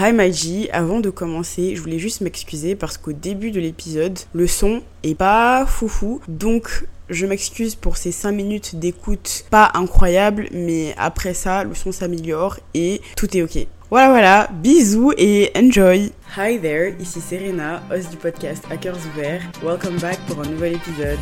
Hi G, avant de commencer, je voulais juste m'excuser parce qu'au début de l'épisode, le son est pas foufou. Donc je m'excuse pour ces 5 minutes d'écoute pas incroyable, mais après ça, le son s'améliore et tout est ok. Voilà, voilà, bisous et enjoy! Hi there, ici Serena, host du podcast Hackers Ouverts. Welcome back pour un nouvel épisode.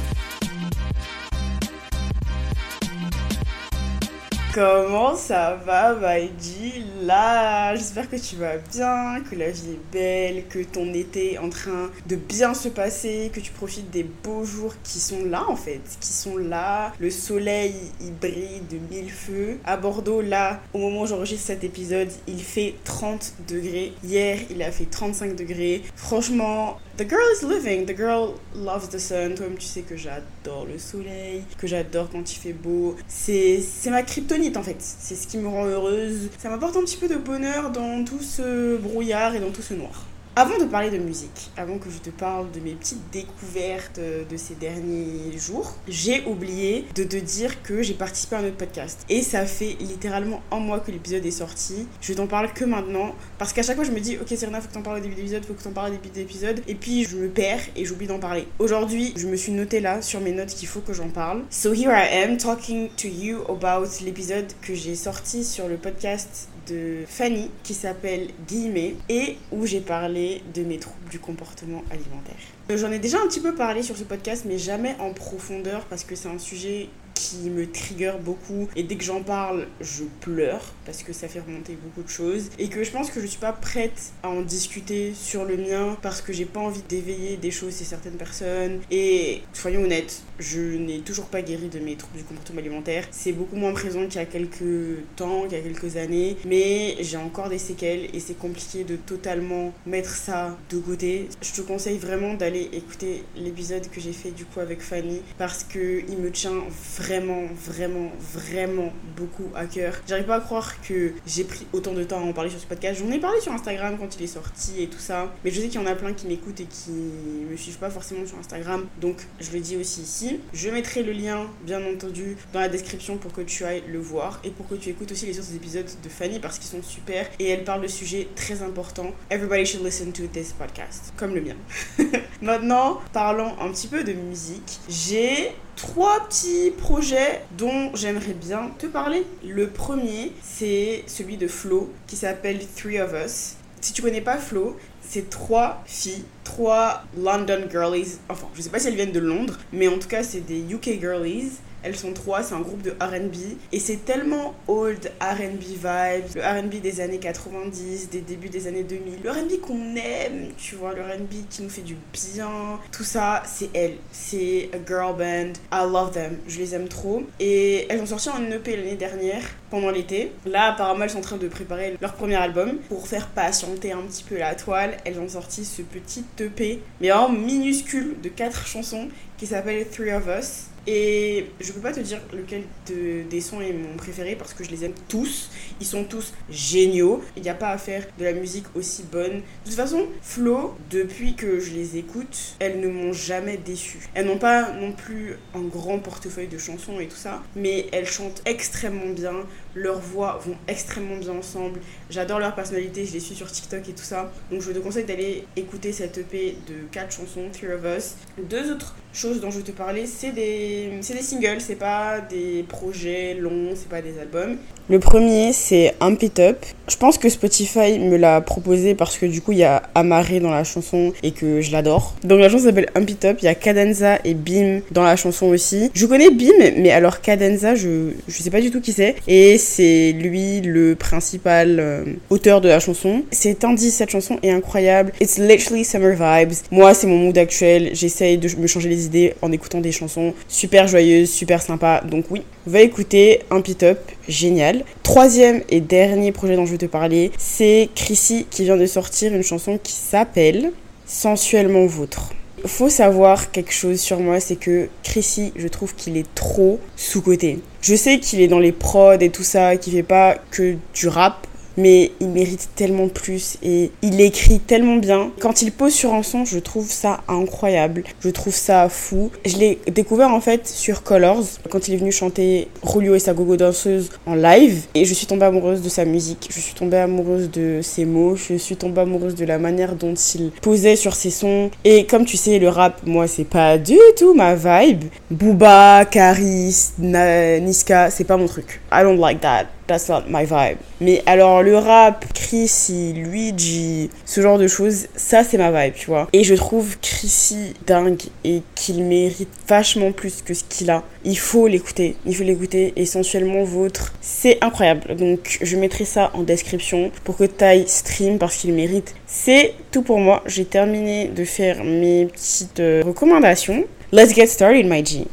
Comment ça va, Maïdi Là, j'espère que tu vas bien, que la vie est belle, que ton été est en train de bien se passer, que tu profites des beaux jours qui sont là en fait, qui sont là. Le soleil, il brille de mille feux. À Bordeaux, là, au moment où j'enregistre cet épisode, il fait 30 degrés. Hier, il a fait 35 degrés. Franchement, The girl is living, the girl loves the sun. Toi-même, tu sais que j'adore le soleil, que j'adore quand il fait beau. C'est ma kryptonite en fait. C'est ce qui me rend heureuse. Ça m'apporte un petit peu de bonheur dans tout ce brouillard et dans tout ce noir. Avant de parler de musique, avant que je te parle de mes petites découvertes de ces derniers jours, j'ai oublié de te dire que j'ai participé à un autre podcast. Et ça fait littéralement un mois que l'épisode est sorti. Je t'en parle que maintenant. Parce qu'à chaque fois, je me dis, ok, Serena, faut que t'en parles au début de l'épisode, faut que t'en parles au début de l'épisode. Et puis, je me perds et j'oublie d'en parler. Aujourd'hui, je me suis noté là sur mes notes qu'il faut que j'en parle. So here I am talking to you about l'épisode que j'ai sorti sur le podcast de Fanny qui s'appelle Guillemets et où j'ai parlé de mes troubles du comportement alimentaire. Euh, j'en ai déjà un petit peu parlé sur ce podcast mais jamais en profondeur parce que c'est un sujet qui me trigger beaucoup. Et dès que j'en parle je pleure parce que ça fait remonter beaucoup de choses. Et que je pense que je suis pas prête à en discuter sur le mien parce que j'ai pas envie d'éveiller des choses chez certaines personnes. Et soyons honnêtes je n'ai toujours pas guéri de mes troubles du comportement alimentaire. C'est beaucoup moins présent qu'il y a quelques temps qu'il y a quelques années. Mais j'ai encore des séquelles et c'est compliqué de totalement mettre ça de côté. Je te conseille vraiment d'aller écouter l'épisode que j'ai fait du coup avec Fanny parce que il me tient vraiment vraiment, vraiment, vraiment beaucoup à cœur. J'arrive pas à croire que j'ai pris autant de temps à en parler sur ce podcast. J'en ai parlé sur Instagram quand il est sorti et tout ça. Mais je sais qu'il y en a plein qui m'écoutent et qui me suivent pas forcément sur Instagram. Donc je le dis aussi ici. Je mettrai le lien, bien entendu, dans la description pour que tu ailles le voir et pour que tu écoutes aussi les autres épisodes de Fanny parce qu'ils sont super et elle parle de sujets très importants. Everybody should listen to this podcast, comme le mien. Maintenant, parlons un petit peu de musique. J'ai trois petits projets dont j'aimerais bien te parler. Le premier, c'est celui de Flo qui s'appelle Three of Us. Si tu connais pas Flo, c'est trois filles, trois London girlies. Enfin, je sais pas si elles viennent de Londres, mais en tout cas, c'est des UK girlies elles sont trois, c'est un groupe de RB. Et c'est tellement old RB vibes, le RB des années 90, des débuts des années 2000. Le RB qu'on aime, tu vois, le RB qui nous fait du bien. Tout ça, c'est elles. C'est a girl band. I love them. Je les aime trop. Et elles ont sorti un EP l'année dernière, pendant l'été. Là, apparemment, elles sont en train de préparer leur premier album. Pour faire patienter un petit peu la toile, elles ont sorti ce petit EP, mais en minuscule, de quatre chansons, qui s'appelle Three of Us. Et je peux pas te dire lequel des sons est mon préféré parce que je les aime tous. Ils sont tous géniaux. Il n'y a pas à faire de la musique aussi bonne. De toute façon, Flo, depuis que je les écoute, elles ne m'ont jamais déçu. Elles n'ont pas non plus un grand portefeuille de chansons et tout ça, mais elles chantent extrêmement bien. Leurs voix vont extrêmement bien ensemble. J'adore leur personnalité, je les suis sur TikTok et tout ça. Donc je te conseille d'aller écouter cette EP de 4 chansons, Three of Us. Deux autres choses dont je vais te parler, c'est des, des singles, c'est pas des projets longs, c'est pas des albums. Le premier, c'est Amp It Up. Je pense que Spotify me l'a proposé parce que du coup, il y a Amaré dans la chanson et que je l'adore. Donc la chanson s'appelle Amp It Up. Il y a Cadenza et Bim dans la chanson aussi. Je connais Bim, mais alors Cadenza, je, je sais pas du tout qui c'est. C'est lui le principal euh, auteur de la chanson. C'est tandis cette chanson est incroyable. It's literally summer vibes. Moi, c'est mon mood actuel. J'essaye de me changer les idées en écoutant des chansons super joyeuses, super sympas. Donc oui, va écouter Amp It Up. Génial. Troisième et dernier projet dont je vais te parler, c'est Chrissy qui vient de sortir une chanson qui s'appelle Sensuellement Vôtre. Faut savoir quelque chose sur moi, c'est que Chrissy, je trouve qu'il est trop sous-côté. Je sais qu'il est dans les prods et tout ça, qu'il fait pas que du rap, mais il mérite tellement plus et il écrit tellement bien. Quand il pose sur un son, je trouve ça incroyable. Je trouve ça fou. Je l'ai découvert en fait sur Colors quand il est venu chanter Rulio et sa gogo danseuse en live et je suis tombée amoureuse de sa musique. Je suis tombée amoureuse de ses mots. Je suis tombée amoureuse de la manière dont il posait sur ses sons. Et comme tu sais, le rap, moi, c'est pas du tout ma vibe. Booba, Karis, Niska, c'est pas mon truc. I don't like that. That's not my vibe. Mais alors le rap, Chrissy, Luigi, ce genre de choses, ça c'est ma vibe, tu vois. Et je trouve Chrissy dingue et qu'il mérite vachement plus que ce qu'il a. Il faut l'écouter, il faut l'écouter. Essentiellement vôtre, c'est incroyable. Donc je mettrai ça en description pour que tu ailles stream parce qu'il mérite. C'est tout pour moi. J'ai terminé de faire mes petites euh, recommandations. Let's get started, my G.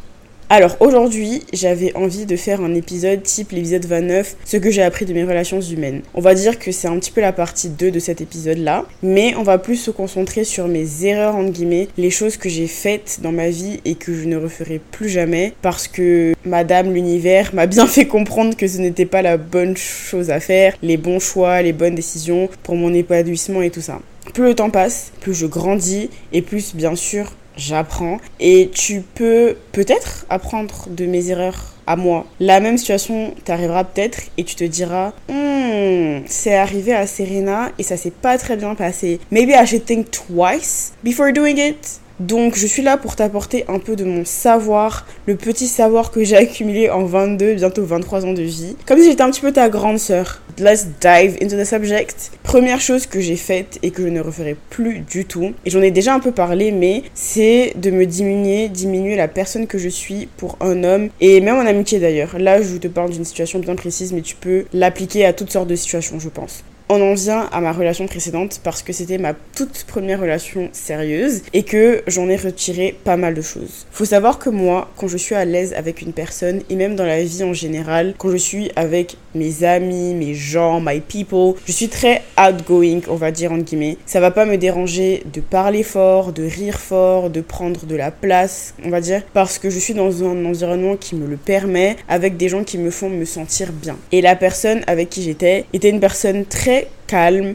Alors aujourd'hui, j'avais envie de faire un épisode type l'épisode 29, ce que j'ai appris de mes relations humaines. On va dire que c'est un petit peu la partie 2 de cet épisode-là, mais on va plus se concentrer sur mes erreurs entre guillemets, les choses que j'ai faites dans ma vie et que je ne referai plus jamais parce que Madame l'univers m'a bien fait comprendre que ce n'était pas la bonne chose à faire, les bons choix, les bonnes décisions pour mon épanouissement et tout ça. Plus le temps passe, plus je grandis et plus bien sûr j'apprends et tu peux peut-être apprendre de mes erreurs à moi. La même situation t'arrivera peut-être et tu te diras hmm, c'est arrivé à Serena et ça s'est pas très bien passé. Maybe I should think twice before doing it. Donc je suis là pour t'apporter un peu de mon savoir, le petit savoir que j'ai accumulé en 22, bientôt 23 ans de vie. Comme si j'étais un petit peu ta grande sœur. Let's dive into the subject. Première chose que j'ai faite et que je ne referai plus du tout, et j'en ai déjà un peu parlé, mais c'est de me diminuer, diminuer la personne que je suis pour un homme, et même en amitié d'ailleurs. Là, je te parle d'une situation bien précise, mais tu peux l'appliquer à toutes sortes de situations, je pense on en vient à ma relation précédente parce que c'était ma toute première relation sérieuse et que j'en ai retiré pas mal de choses. Faut savoir que moi, quand je suis à l'aise avec une personne et même dans la vie en général, quand je suis avec mes amis, mes gens, my people, je suis très outgoing, on va dire entre guillemets. Ça va pas me déranger de parler fort, de rire fort, de prendre de la place, on va dire, parce que je suis dans un environnement qui me le permet, avec des gens qui me font me sentir bien. Et la personne avec qui j'étais était une personne très it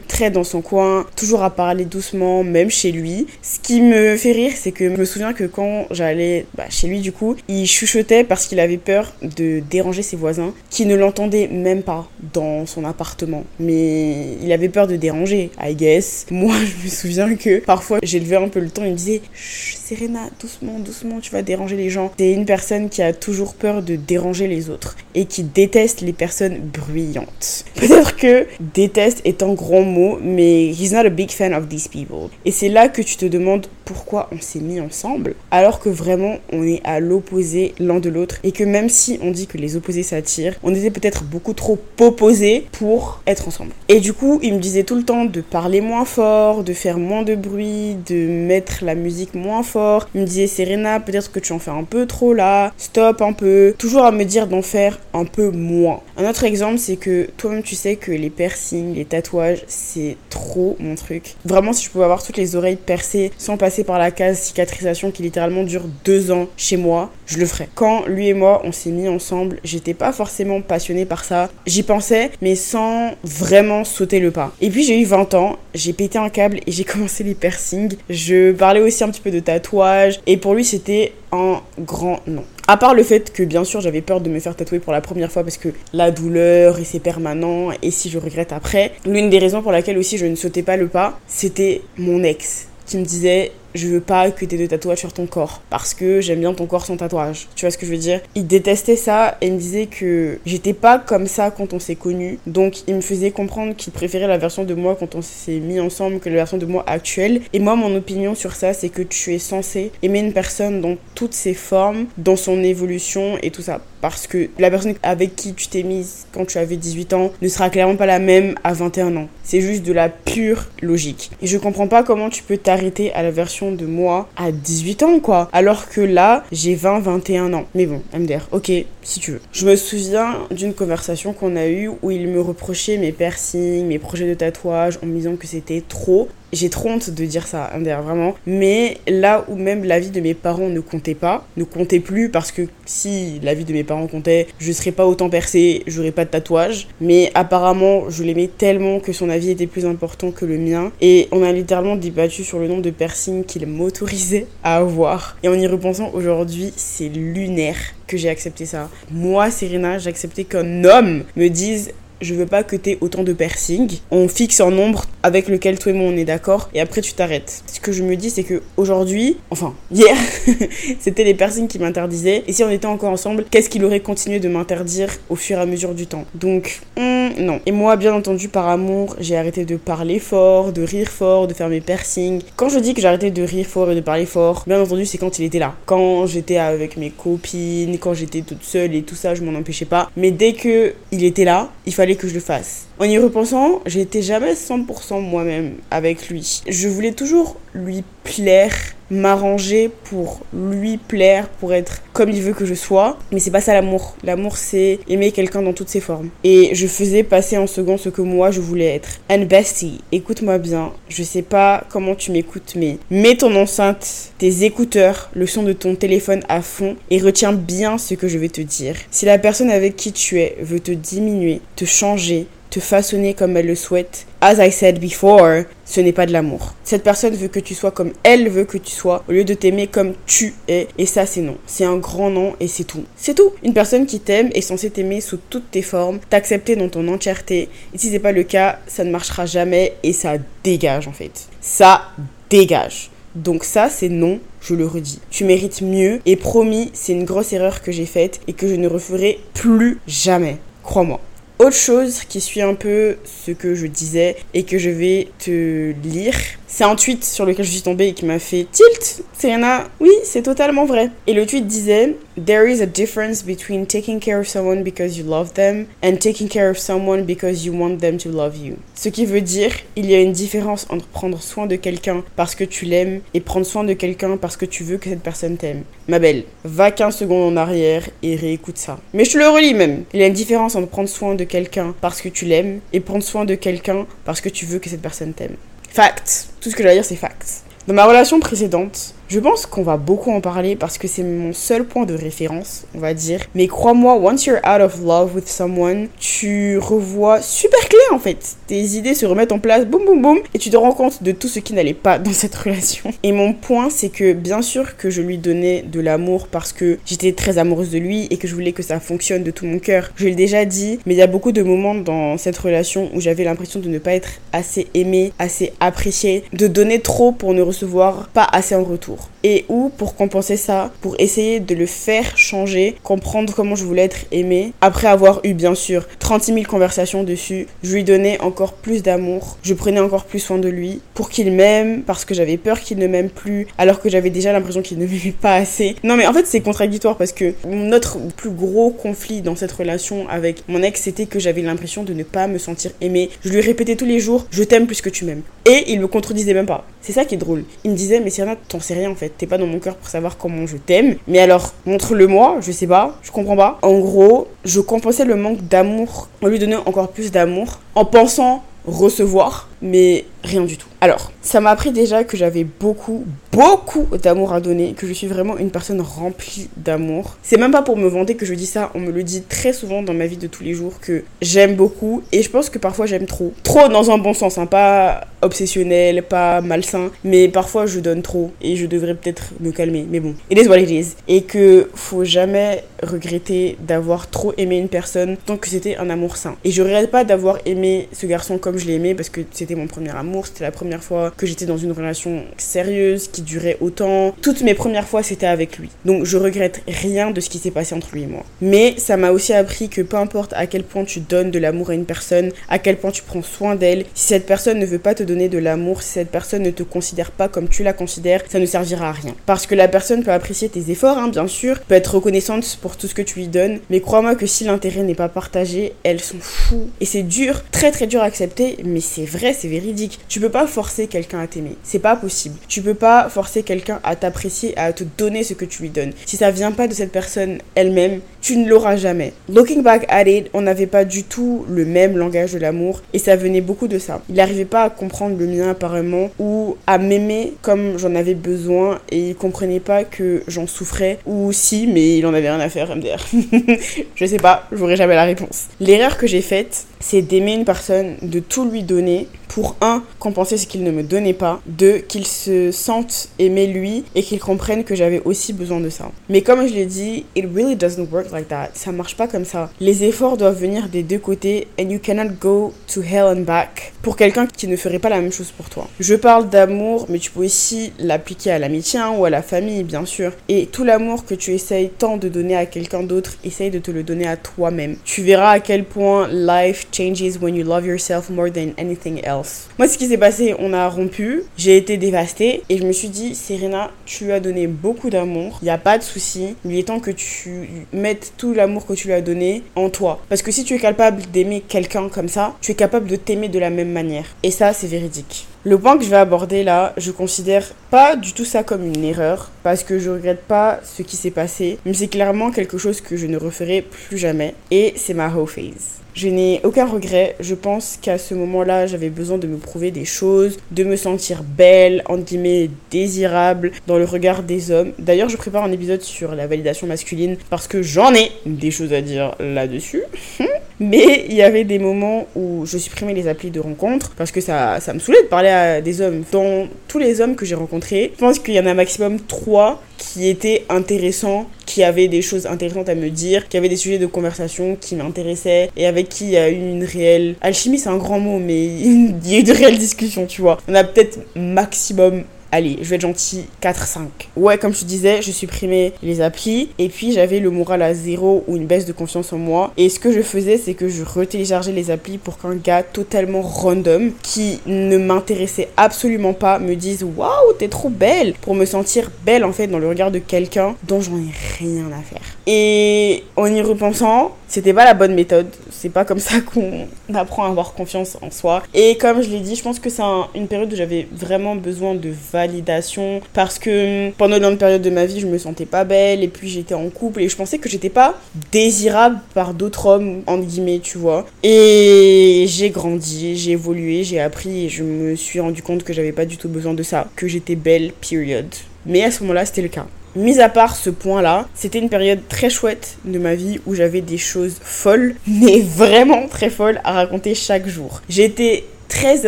très dans son coin, toujours à parler doucement, même chez lui. Ce qui me fait rire, c'est que je me souviens que quand j'allais bah, chez lui, du coup, il chuchotait parce qu'il avait peur de déranger ses voisins, qui ne l'entendaient même pas dans son appartement. Mais il avait peur de déranger, I guess. Moi, je me souviens que parfois, j'élevais un peu le ton, il me disait Serena, doucement, doucement, tu vas déranger les gens. C'est une personne qui a toujours peur de déranger les autres et qui déteste les personnes bruyantes. Peut-être que déteste est un grand mot, mais he's not a big fan of these people. Et c'est là que tu te demandes pourquoi on s'est mis ensemble, alors que vraiment on est à l'opposé l'un de l'autre et que même si on dit que les opposés s'attirent, on était peut-être beaucoup trop opposés pour être ensemble. Et du coup, il me disait tout le temps de parler moins fort, de faire moins de bruit, de mettre la musique moins fort il me disait Serena, peut-être que tu en fais un peu trop là, stop un peu. Toujours à me dire d'en faire un peu moins. Un autre exemple, c'est que toi-même tu sais que les piercings, les tatouages, c'est trop mon truc. Vraiment, si je pouvais avoir toutes les oreilles percées sans passer par la case cicatrisation qui littéralement dure deux ans chez moi, je le ferais. Quand lui et moi on s'est mis ensemble, j'étais pas forcément passionnée par ça. J'y pensais, mais sans vraiment sauter le pas. Et puis j'ai eu 20 ans, j'ai pété un câble et j'ai commencé les piercings. Je parlais aussi un petit peu de tatouage et pour lui, c'était un grand non. À part le fait que bien sûr j'avais peur de me faire tatouer pour la première fois parce que la douleur et c'est permanent et si je regrette après, l'une des raisons pour laquelle aussi je ne sautais pas le pas, c'était mon ex qui me disait je veux pas que t'aies de tatouages sur ton corps parce que j'aime bien ton corps sans tatouage. Tu vois ce que je veux dire? Il détestait ça et il me disait que j'étais pas comme ça quand on s'est connus. Donc il me faisait comprendre qu'il préférait la version de moi quand on s'est mis ensemble que la version de moi actuelle. Et moi mon opinion sur ça c'est que tu es censé aimer une personne dans toutes ses formes, dans son évolution et tout ça. Parce que la personne avec qui tu t'es mise quand tu avais 18 ans ne sera clairement pas la même à 21 ans. C'est juste de la pure logique. Et je comprends pas comment tu peux t'arrêter à la version de moi à 18 ans, quoi. Alors que là, j'ai 20, 21 ans. Mais bon, MDR, ok, si tu veux. Je me souviens d'une conversation qu'on a eue où il me reprochait mes piercings, mes projets de tatouage en me disant que c'était trop. J'ai trop honte de dire ça, d'ailleurs, vraiment. Mais là où même la vie de mes parents ne comptait pas, ne comptait plus parce que si la vie de mes parents comptait, je serais pas autant percée, j'aurais pas de tatouage. Mais apparemment, je l'aimais tellement que son avis était plus important que le mien. Et on a littéralement débattu sur le nombre de piercings qu'il m'autorisait à avoir. Et en y repensant aujourd'hui, c'est lunaire que j'ai accepté ça. Moi, Serena, j'ai accepté qu'un homme me dise je veux pas que tu aies autant de piercings. On fixe un nombre avec lequel toi et moi on est d'accord et après tu t'arrêtes. Ce que je me dis c'est que aujourd'hui, enfin hier, c'était les piercings qui m'interdisaient et si on était encore ensemble, qu'est-ce qu'il aurait continué de m'interdire au fur et à mesure du temps? Donc hmm, non. Et moi bien entendu par amour, j'ai arrêté de parler fort, de rire fort, de faire mes piercings. Quand je dis que j'ai arrêté de rire fort et de parler fort, bien entendu c'est quand il était là. Quand j'étais avec mes copines, quand j'étais toute seule et tout ça, je m'en empêchais pas. Mais dès que il était là, il fallait que je le fasse. En y repensant, j'étais jamais 100% moi-même avec lui. Je voulais toujours lui plaire, m'arranger pour lui plaire, pour être comme il veut que je sois. Mais c'est pas ça l'amour. L'amour, c'est aimer quelqu'un dans toutes ses formes. Et je faisais passer en second ce que moi je voulais être. And bestie, écoute-moi bien. Je sais pas comment tu m'écoutes, mais mets ton enceinte, tes écouteurs, le son de ton téléphone à fond et retiens bien ce que je vais te dire. Si la personne avec qui tu es veut te diminuer, te changer, te façonner comme elle le souhaite. As I said before, ce n'est pas de l'amour. Cette personne veut que tu sois comme elle veut que tu sois, au lieu de t'aimer comme tu es. Et ça, c'est non. C'est un grand non et c'est tout. C'est tout. Une personne qui t'aime est censée t'aimer sous toutes tes formes, t'accepter dans ton entièreté. Et si c'est pas le cas, ça ne marchera jamais et ça dégage en fait. Ça dégage. Donc ça, c'est non, je le redis. Tu mérites mieux et promis, c'est une grosse erreur que j'ai faite et que je ne referai plus jamais. Crois-moi. Autre chose qui suit un peu ce que je disais et que je vais te lire, c'est un tweet sur lequel je suis tombée et qui m'a fait tilt. Serena, oui, c'est totalement vrai. Et le tweet disait There is a difference between taking care of someone because you love them and taking care of someone because you want them to love you. Ce qui veut dire, il y a une différence entre prendre soin de quelqu'un parce que tu l'aimes et prendre soin de quelqu'un parce que tu veux que cette personne t'aime. Ma belle, va 15 secondes en arrière et réécoute ça. Mais je te le relis même. Il y a une différence entre prendre soin de quelqu'un parce que tu l'aimes et prendre soin de quelqu'un parce que tu veux que cette personne t'aime. Fact. Tout ce que je vais dire, c'est fact. Dans ma relation précédente, je pense qu'on va beaucoup en parler parce que c'est mon seul point de référence, on va dire. Mais crois-moi, once you're out of love with someone, tu revois super clair en fait. Tes idées se remettent en place, boum boum boum, et tu te rends compte de tout ce qui n'allait pas dans cette relation. Et mon point, c'est que bien sûr que je lui donnais de l'amour parce que j'étais très amoureuse de lui et que je voulais que ça fonctionne de tout mon cœur. Je l'ai déjà dit, mais il y a beaucoup de moments dans cette relation où j'avais l'impression de ne pas être assez aimée, assez appréciée, de donner trop pour ne recevoir pas assez en retour. Et où, pour compenser ça, pour essayer de le faire changer, comprendre comment je voulais être aimée, après avoir eu bien sûr 36 000 conversations dessus, je lui donnais encore plus d'amour, je prenais encore plus soin de lui pour qu'il m'aime, parce que j'avais peur qu'il ne m'aime plus, alors que j'avais déjà l'impression qu'il ne m'aimait pas assez. Non mais en fait c'est contradictoire parce que notre plus gros conflit dans cette relation avec mon ex, c'était que j'avais l'impression de ne pas me sentir aimée. Je lui répétais tous les jours, je t'aime plus que tu m'aimes. Et il me contredisait même pas. C'est ça qui est drôle. Il me disait, mais Sirena, t'en sais rien en fait. T'es pas dans mon cœur pour savoir comment je t'aime. Mais alors, montre-le-moi, je sais pas, je comprends pas. En gros, je compensais le manque d'amour en lui donnant encore plus d'amour en pensant recevoir, mais rien du tout. Alors, ça m'a appris déjà que j'avais beaucoup, beaucoup d'amour à donner, que je suis vraiment une personne remplie d'amour. C'est même pas pour me vanter que je dis ça, on me le dit très souvent dans ma vie de tous les jours que j'aime beaucoup et je pense que parfois j'aime trop. Trop dans un bon sens, hein, pas obsessionnel, pas malsain, mais parfois je donne trop et je devrais peut-être me calmer, mais bon, it is what it is. Et que faut jamais regretter d'avoir trop aimé une personne tant que c'était un amour sain. Et je regrette pas d'avoir aimé ce garçon comme je l'ai aimé parce que c'était mon premier amour, c'était la première fois que j'étais dans une relation sérieuse qui durait autant. Toutes mes premières fois c'était avec lui. Donc je regrette rien de ce qui s'est passé entre lui et moi. Mais ça m'a aussi appris que peu importe à quel point tu donnes de l'amour à une personne, à quel point tu prends soin d'elle, si cette personne ne veut pas te donner de l'amour, si cette personne ne te considère pas comme tu la considères, ça ne servira à rien. Parce que la personne peut apprécier tes efforts, hein, bien sûr, peut être reconnaissante pour tout ce que tu lui donnes, mais crois-moi que si l'intérêt n'est pas partagé, elle s'en fout. Et c'est dur, très très dur à accepter, mais c'est vrai, c'est véridique. Tu peux pas forcer quelqu'un à t'aimer. C'est pas possible. Tu peux pas forcer quelqu'un à t'apprécier, à te donner ce que tu lui donnes. Si ça vient pas de cette personne elle-même, tu ne l'auras jamais. Looking back at it, on n'avait pas du tout le même langage de l'amour et ça venait beaucoup de ça. Il n'arrivait pas à comprendre le mien apparemment ou à m'aimer comme j'en avais besoin et il comprenait pas que j'en souffrais ou si, mais il en avait rien à faire, MDR. je sais pas, j'aurai jamais la réponse. L'erreur que j'ai faite, c'est d'aimer une personne, de tout lui donner pour un, compenser ce qu'il ne me donnait pas, deux, qu'il se sente aimer lui et qu'il comprenne que j'avais aussi besoin de ça. Mais comme je l'ai dit, it really doesn't work like that. Ça marche pas comme ça. Les efforts doivent venir des deux côtés and you cannot go to hell and back pour quelqu'un qui ne ferait pas la même chose pour toi. Je parle d'amour, mais tu peux aussi l'appliquer à l'amitié hein, ou à la famille, bien sûr. Et tout l'amour que tu essayes tant de donner à quelqu'un d'autre, essaye de te le donner à toi-même. Tu verras à quel point life changes when you love yourself more than anything else. Moi, ce qui s'est passé, on a rompu, j'ai été dévastée et je me suis dit, Serena, tu as donné beaucoup d'amour, il n'y a pas de souci, il est temps que tu mettes tout l'amour que tu lui as donné en toi. Parce que si tu es capable d'aimer quelqu'un comme ça, tu es capable de t'aimer de la même manière. Et ça, c'est véridique. Le point que je vais aborder là, je considère pas du tout ça comme une erreur, parce que je regrette pas ce qui s'est passé, mais c'est clairement quelque chose que je ne referai plus jamais, et c'est ma whole phase. Je n'ai aucun regret. Je pense qu'à ce moment-là, j'avais besoin de me prouver des choses, de me sentir belle, entre guillemets, désirable dans le regard des hommes. D'ailleurs, je prépare un épisode sur la validation masculine parce que j'en ai des choses à dire là-dessus. Mais il y avait des moments où je supprimais les applis de rencontre parce que ça, ça me saoulait de parler à des hommes. Dans tous les hommes que j'ai rencontrés, je pense qu'il y en a maximum trois qui étaient intéressants, qui avaient des choses intéressantes à me dire, qui avaient des sujets de conversation qui m'intéressaient et avec qui il y a eu une réelle alchimie, c'est un grand mot, mais il y a eu de réelles discussions, tu vois. On a peut-être maximum allez, je vais être gentil, 4-5. Ouais, comme je disais, je supprimais les applis et puis j'avais le moral à zéro ou une baisse de confiance en moi. Et ce que je faisais, c'est que je retéléchargeais les applis pour qu'un gars totalement random qui ne m'intéressait absolument pas me dise Waouh, t'es trop belle pour me sentir belle en fait dans le regard de quelqu'un dont j'en ai rien à faire. Et en y repensant, c'était pas la bonne méthode. C'est pas comme ça qu'on apprend à avoir confiance en soi. Et comme je l'ai dit, je pense que c'est une période où j'avais vraiment besoin de validation parce que pendant une période de ma vie, je me sentais pas belle et puis j'étais en couple et je pensais que j'étais pas désirable par d'autres hommes, entre guillemets, tu vois. Et j'ai grandi, j'ai évolué, j'ai appris et je me suis rendu compte que j'avais pas du tout besoin de ça, que j'étais belle, period. Mais à ce moment-là, c'était le cas. Mis à part ce point-là, c'était une période très chouette de ma vie où j'avais des choses folles, mais vraiment très folles à raconter chaque jour. J'étais très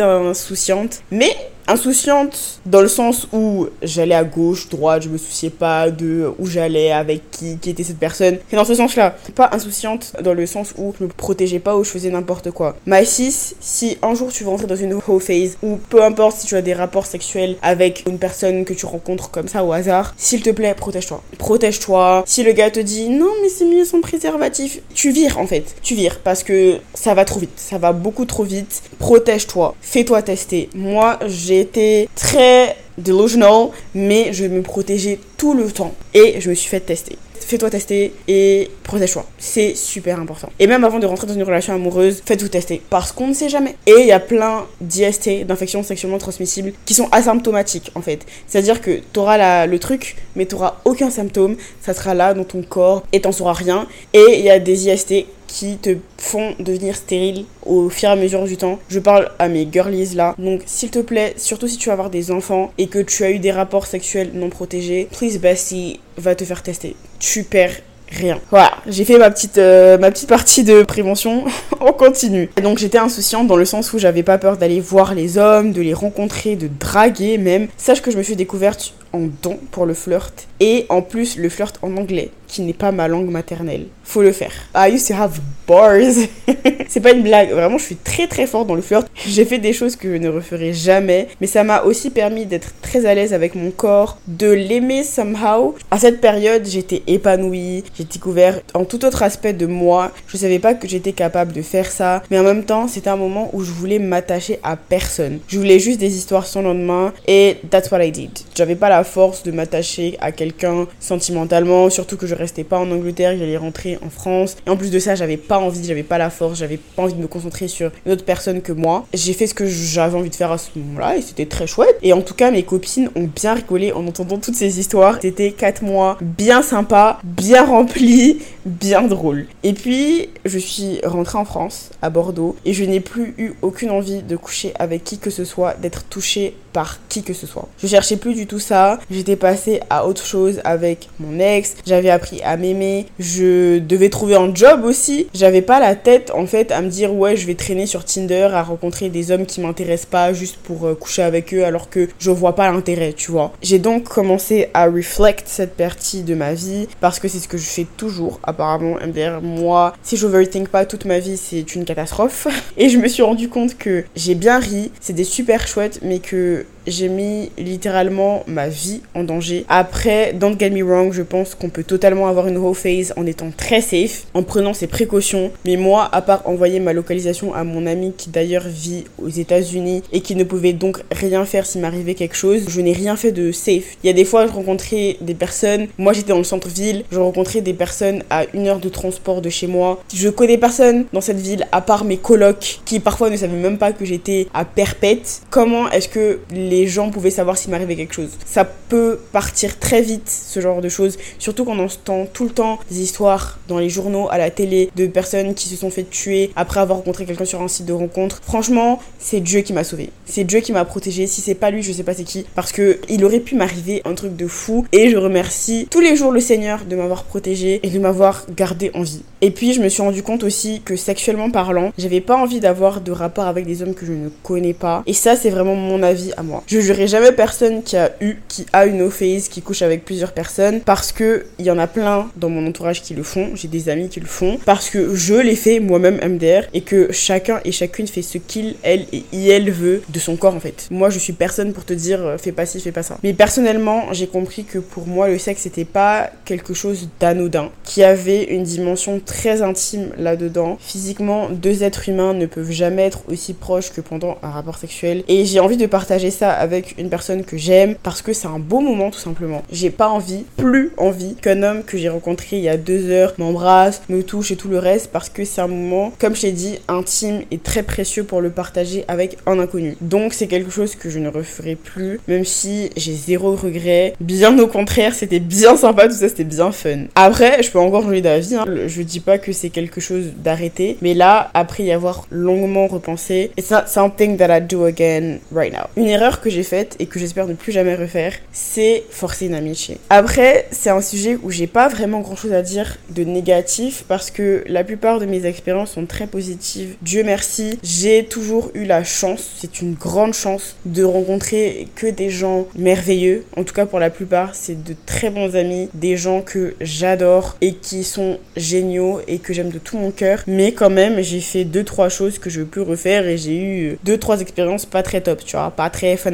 insouciante, mais insouciante dans le sens où j'allais à gauche, droite, je me souciais pas de où j'allais, avec qui, qui était cette personne. C'est dans ce sens-là. Pas insouciante dans le sens où je me protégeais pas ou je faisais n'importe quoi. My 6, si un jour tu vas entrer dans une whole phase ou peu importe si tu as des rapports sexuels avec une personne que tu rencontres comme ça au hasard, s'il te plaît, protège-toi. Protège-toi. Si le gars te dit non, mais c'est mieux son préservatif, tu vires en fait. Tu vires parce que ça va trop vite. Ça va beaucoup trop vite. Protège-toi. Fais-toi tester. Moi, j'ai j'ai été très delusional, mais je me protégeais tout le temps. Et je me suis fait tester. Fais-toi tester et protège-toi. C'est super important. Et même avant de rentrer dans une relation amoureuse, faites-vous tester. Parce qu'on ne sait jamais. Et il y a plein d'IST, d'infections sexuellement transmissibles, qui sont asymptomatiques en fait. C'est-à-dire que tu auras le truc, mais tu n'auras aucun symptôme. Ça sera là dans ton corps et t'en sauras rien. Et il y a des IST qui te font devenir stérile au fur et à mesure du temps. Je parle à mes girlies là. Donc s'il te plaît, surtout si tu vas avoir des enfants et que tu as eu des rapports sexuels non protégés, please Bessie va te faire tester. Tu perds rien. Voilà, j'ai fait ma petite, euh, ma petite partie de prévention. On continue. donc j'étais insouciante dans le sens où j'avais pas peur d'aller voir les hommes, de les rencontrer, de draguer même. Sache que je me suis découverte en don pour le flirt et en plus le flirt en anglais qui n'est pas ma langue maternelle. Faut le faire. I used to have bars. c'est pas une blague. Vraiment, je suis très très forte dans le flirt. J'ai fait des choses que je ne referai jamais, mais ça m'a aussi permis d'être très à l'aise avec mon corps, de l'aimer somehow. À cette période, j'étais épanouie, j'ai découvert en tout autre aspect de moi. Je savais pas que j'étais capable de faire ça, mais en même temps, c'était un moment où je voulais m'attacher à personne. Je voulais juste des histoires sans lendemain et that's what I did. J'avais pas la force de m'attacher à quelqu'un sentimentalement, surtout que je restais pas en Angleterre, j'allais rentrer en France. Et en plus de ça, j'avais pas envie, j'avais pas la force, j'avais pas envie de me concentrer sur une autre personne que moi. J'ai fait ce que j'avais envie de faire à ce moment-là et c'était très chouette. Et en tout cas, mes copines ont bien rigolé en entendant toutes ces histoires. C'était 4 mois bien sympa, bien rempli, bien drôle. Et puis, je suis rentrée en France, à Bordeaux, et je n'ai plus eu aucune envie de coucher avec qui que ce soit, d'être touchée par qui que ce soit. Je cherchais plus du tout ça. J'étais passée à autre chose avec mon ex. J'avais appris à m'aimer. Je devais trouver un job aussi. J'avais pas la tête en fait à me dire ouais je vais traîner sur Tinder à rencontrer des hommes qui m'intéressent pas juste pour euh, coucher avec eux alors que je vois pas l'intérêt, tu vois. J'ai donc commencé à reflect cette partie de ma vie parce que c'est ce que je fais toujours apparemment. MDR, moi, si je overthink pas toute ma vie, c'est une catastrophe. Et je me suis rendu compte que j'ai bien ri, c'est des super chouettes, mais que it. J'ai mis littéralement ma vie en danger. Après, don't get me wrong, je pense qu'on peut totalement avoir une whole phase en étant très safe, en prenant ses précautions. Mais moi, à part envoyer ma localisation à mon ami qui d'ailleurs vit aux États-Unis et qui ne pouvait donc rien faire s'il m'arrivait quelque chose, je n'ai rien fait de safe. Il y a des fois, je rencontrais des personnes, moi j'étais dans le centre-ville, je rencontrais des personnes à une heure de transport de chez moi. Je connais personne dans cette ville à part mes colocs qui parfois ne savaient même pas que j'étais à Perpète. Comment est-ce que les gens pouvaient savoir s'il m'arrivait quelque chose. Ça peut partir très vite, ce genre de choses, surtout quand on entend tout le temps des histoires dans les journaux, à la télé, de personnes qui se sont fait tuer après avoir rencontré quelqu'un sur un site de rencontre. Franchement, c'est Dieu qui m'a sauvé. C'est Dieu qui m'a protégé. Si c'est pas lui, je sais pas c'est qui. Parce que il aurait pu m'arriver un truc de fou. Et je remercie tous les jours le Seigneur de m'avoir protégé et de m'avoir gardé en vie. Et puis, je me suis rendu compte aussi que sexuellement parlant, j'avais pas envie d'avoir de rapport avec des hommes que je ne connais pas. Et ça, c'est vraiment mon avis moi. Je jurerai jamais personne qui a eu, qui a une phase qui couche avec plusieurs personnes, parce que il y en a plein dans mon entourage qui le font, j'ai des amis qui le font, parce que je l'ai fait moi-même MDR, et que chacun et chacune fait ce qu'il, elle et elle veut de son corps en fait. Moi, je suis personne pour te dire euh, fais pas ci, fais pas ça. Mais personnellement, j'ai compris que pour moi, le sexe c'était pas quelque chose d'anodin, qui avait une dimension très intime là-dedans. Physiquement, deux êtres humains ne peuvent jamais être aussi proches que pendant un rapport sexuel, et j'ai envie de partager ça avec une personne que j'aime parce que c'est un beau moment tout simplement. J'ai pas envie, plus envie qu'un homme que j'ai rencontré il y a deux heures m'embrasse, me touche et tout le reste parce que c'est un moment, comme je t'ai dit, intime et très précieux pour le partager avec un inconnu. Donc c'est quelque chose que je ne referai plus, même si j'ai zéro regret. Bien au contraire, c'était bien sympa, tout ça, c'était bien fun. Après, je peux encore changer d'avis, hein. je dis pas que c'est quelque chose d'arrêté, mais là, après y avoir longuement repensé, it's not something that I do again right now. Une erreur que j'ai faite et que j'espère ne plus jamais refaire, c'est forcer une amitié. Après, c'est un sujet où j'ai pas vraiment grand chose à dire de négatif parce que la plupart de mes expériences sont très positives. Dieu merci, j'ai toujours eu la chance, c'est une grande chance de rencontrer que des gens merveilleux. En tout cas, pour la plupart, c'est de très bons amis, des gens que j'adore et qui sont géniaux et que j'aime de tout mon cœur. Mais quand même, j'ai fait deux trois choses que je peux refaire et j'ai eu deux trois expériences pas très top, tu vois, pas très fun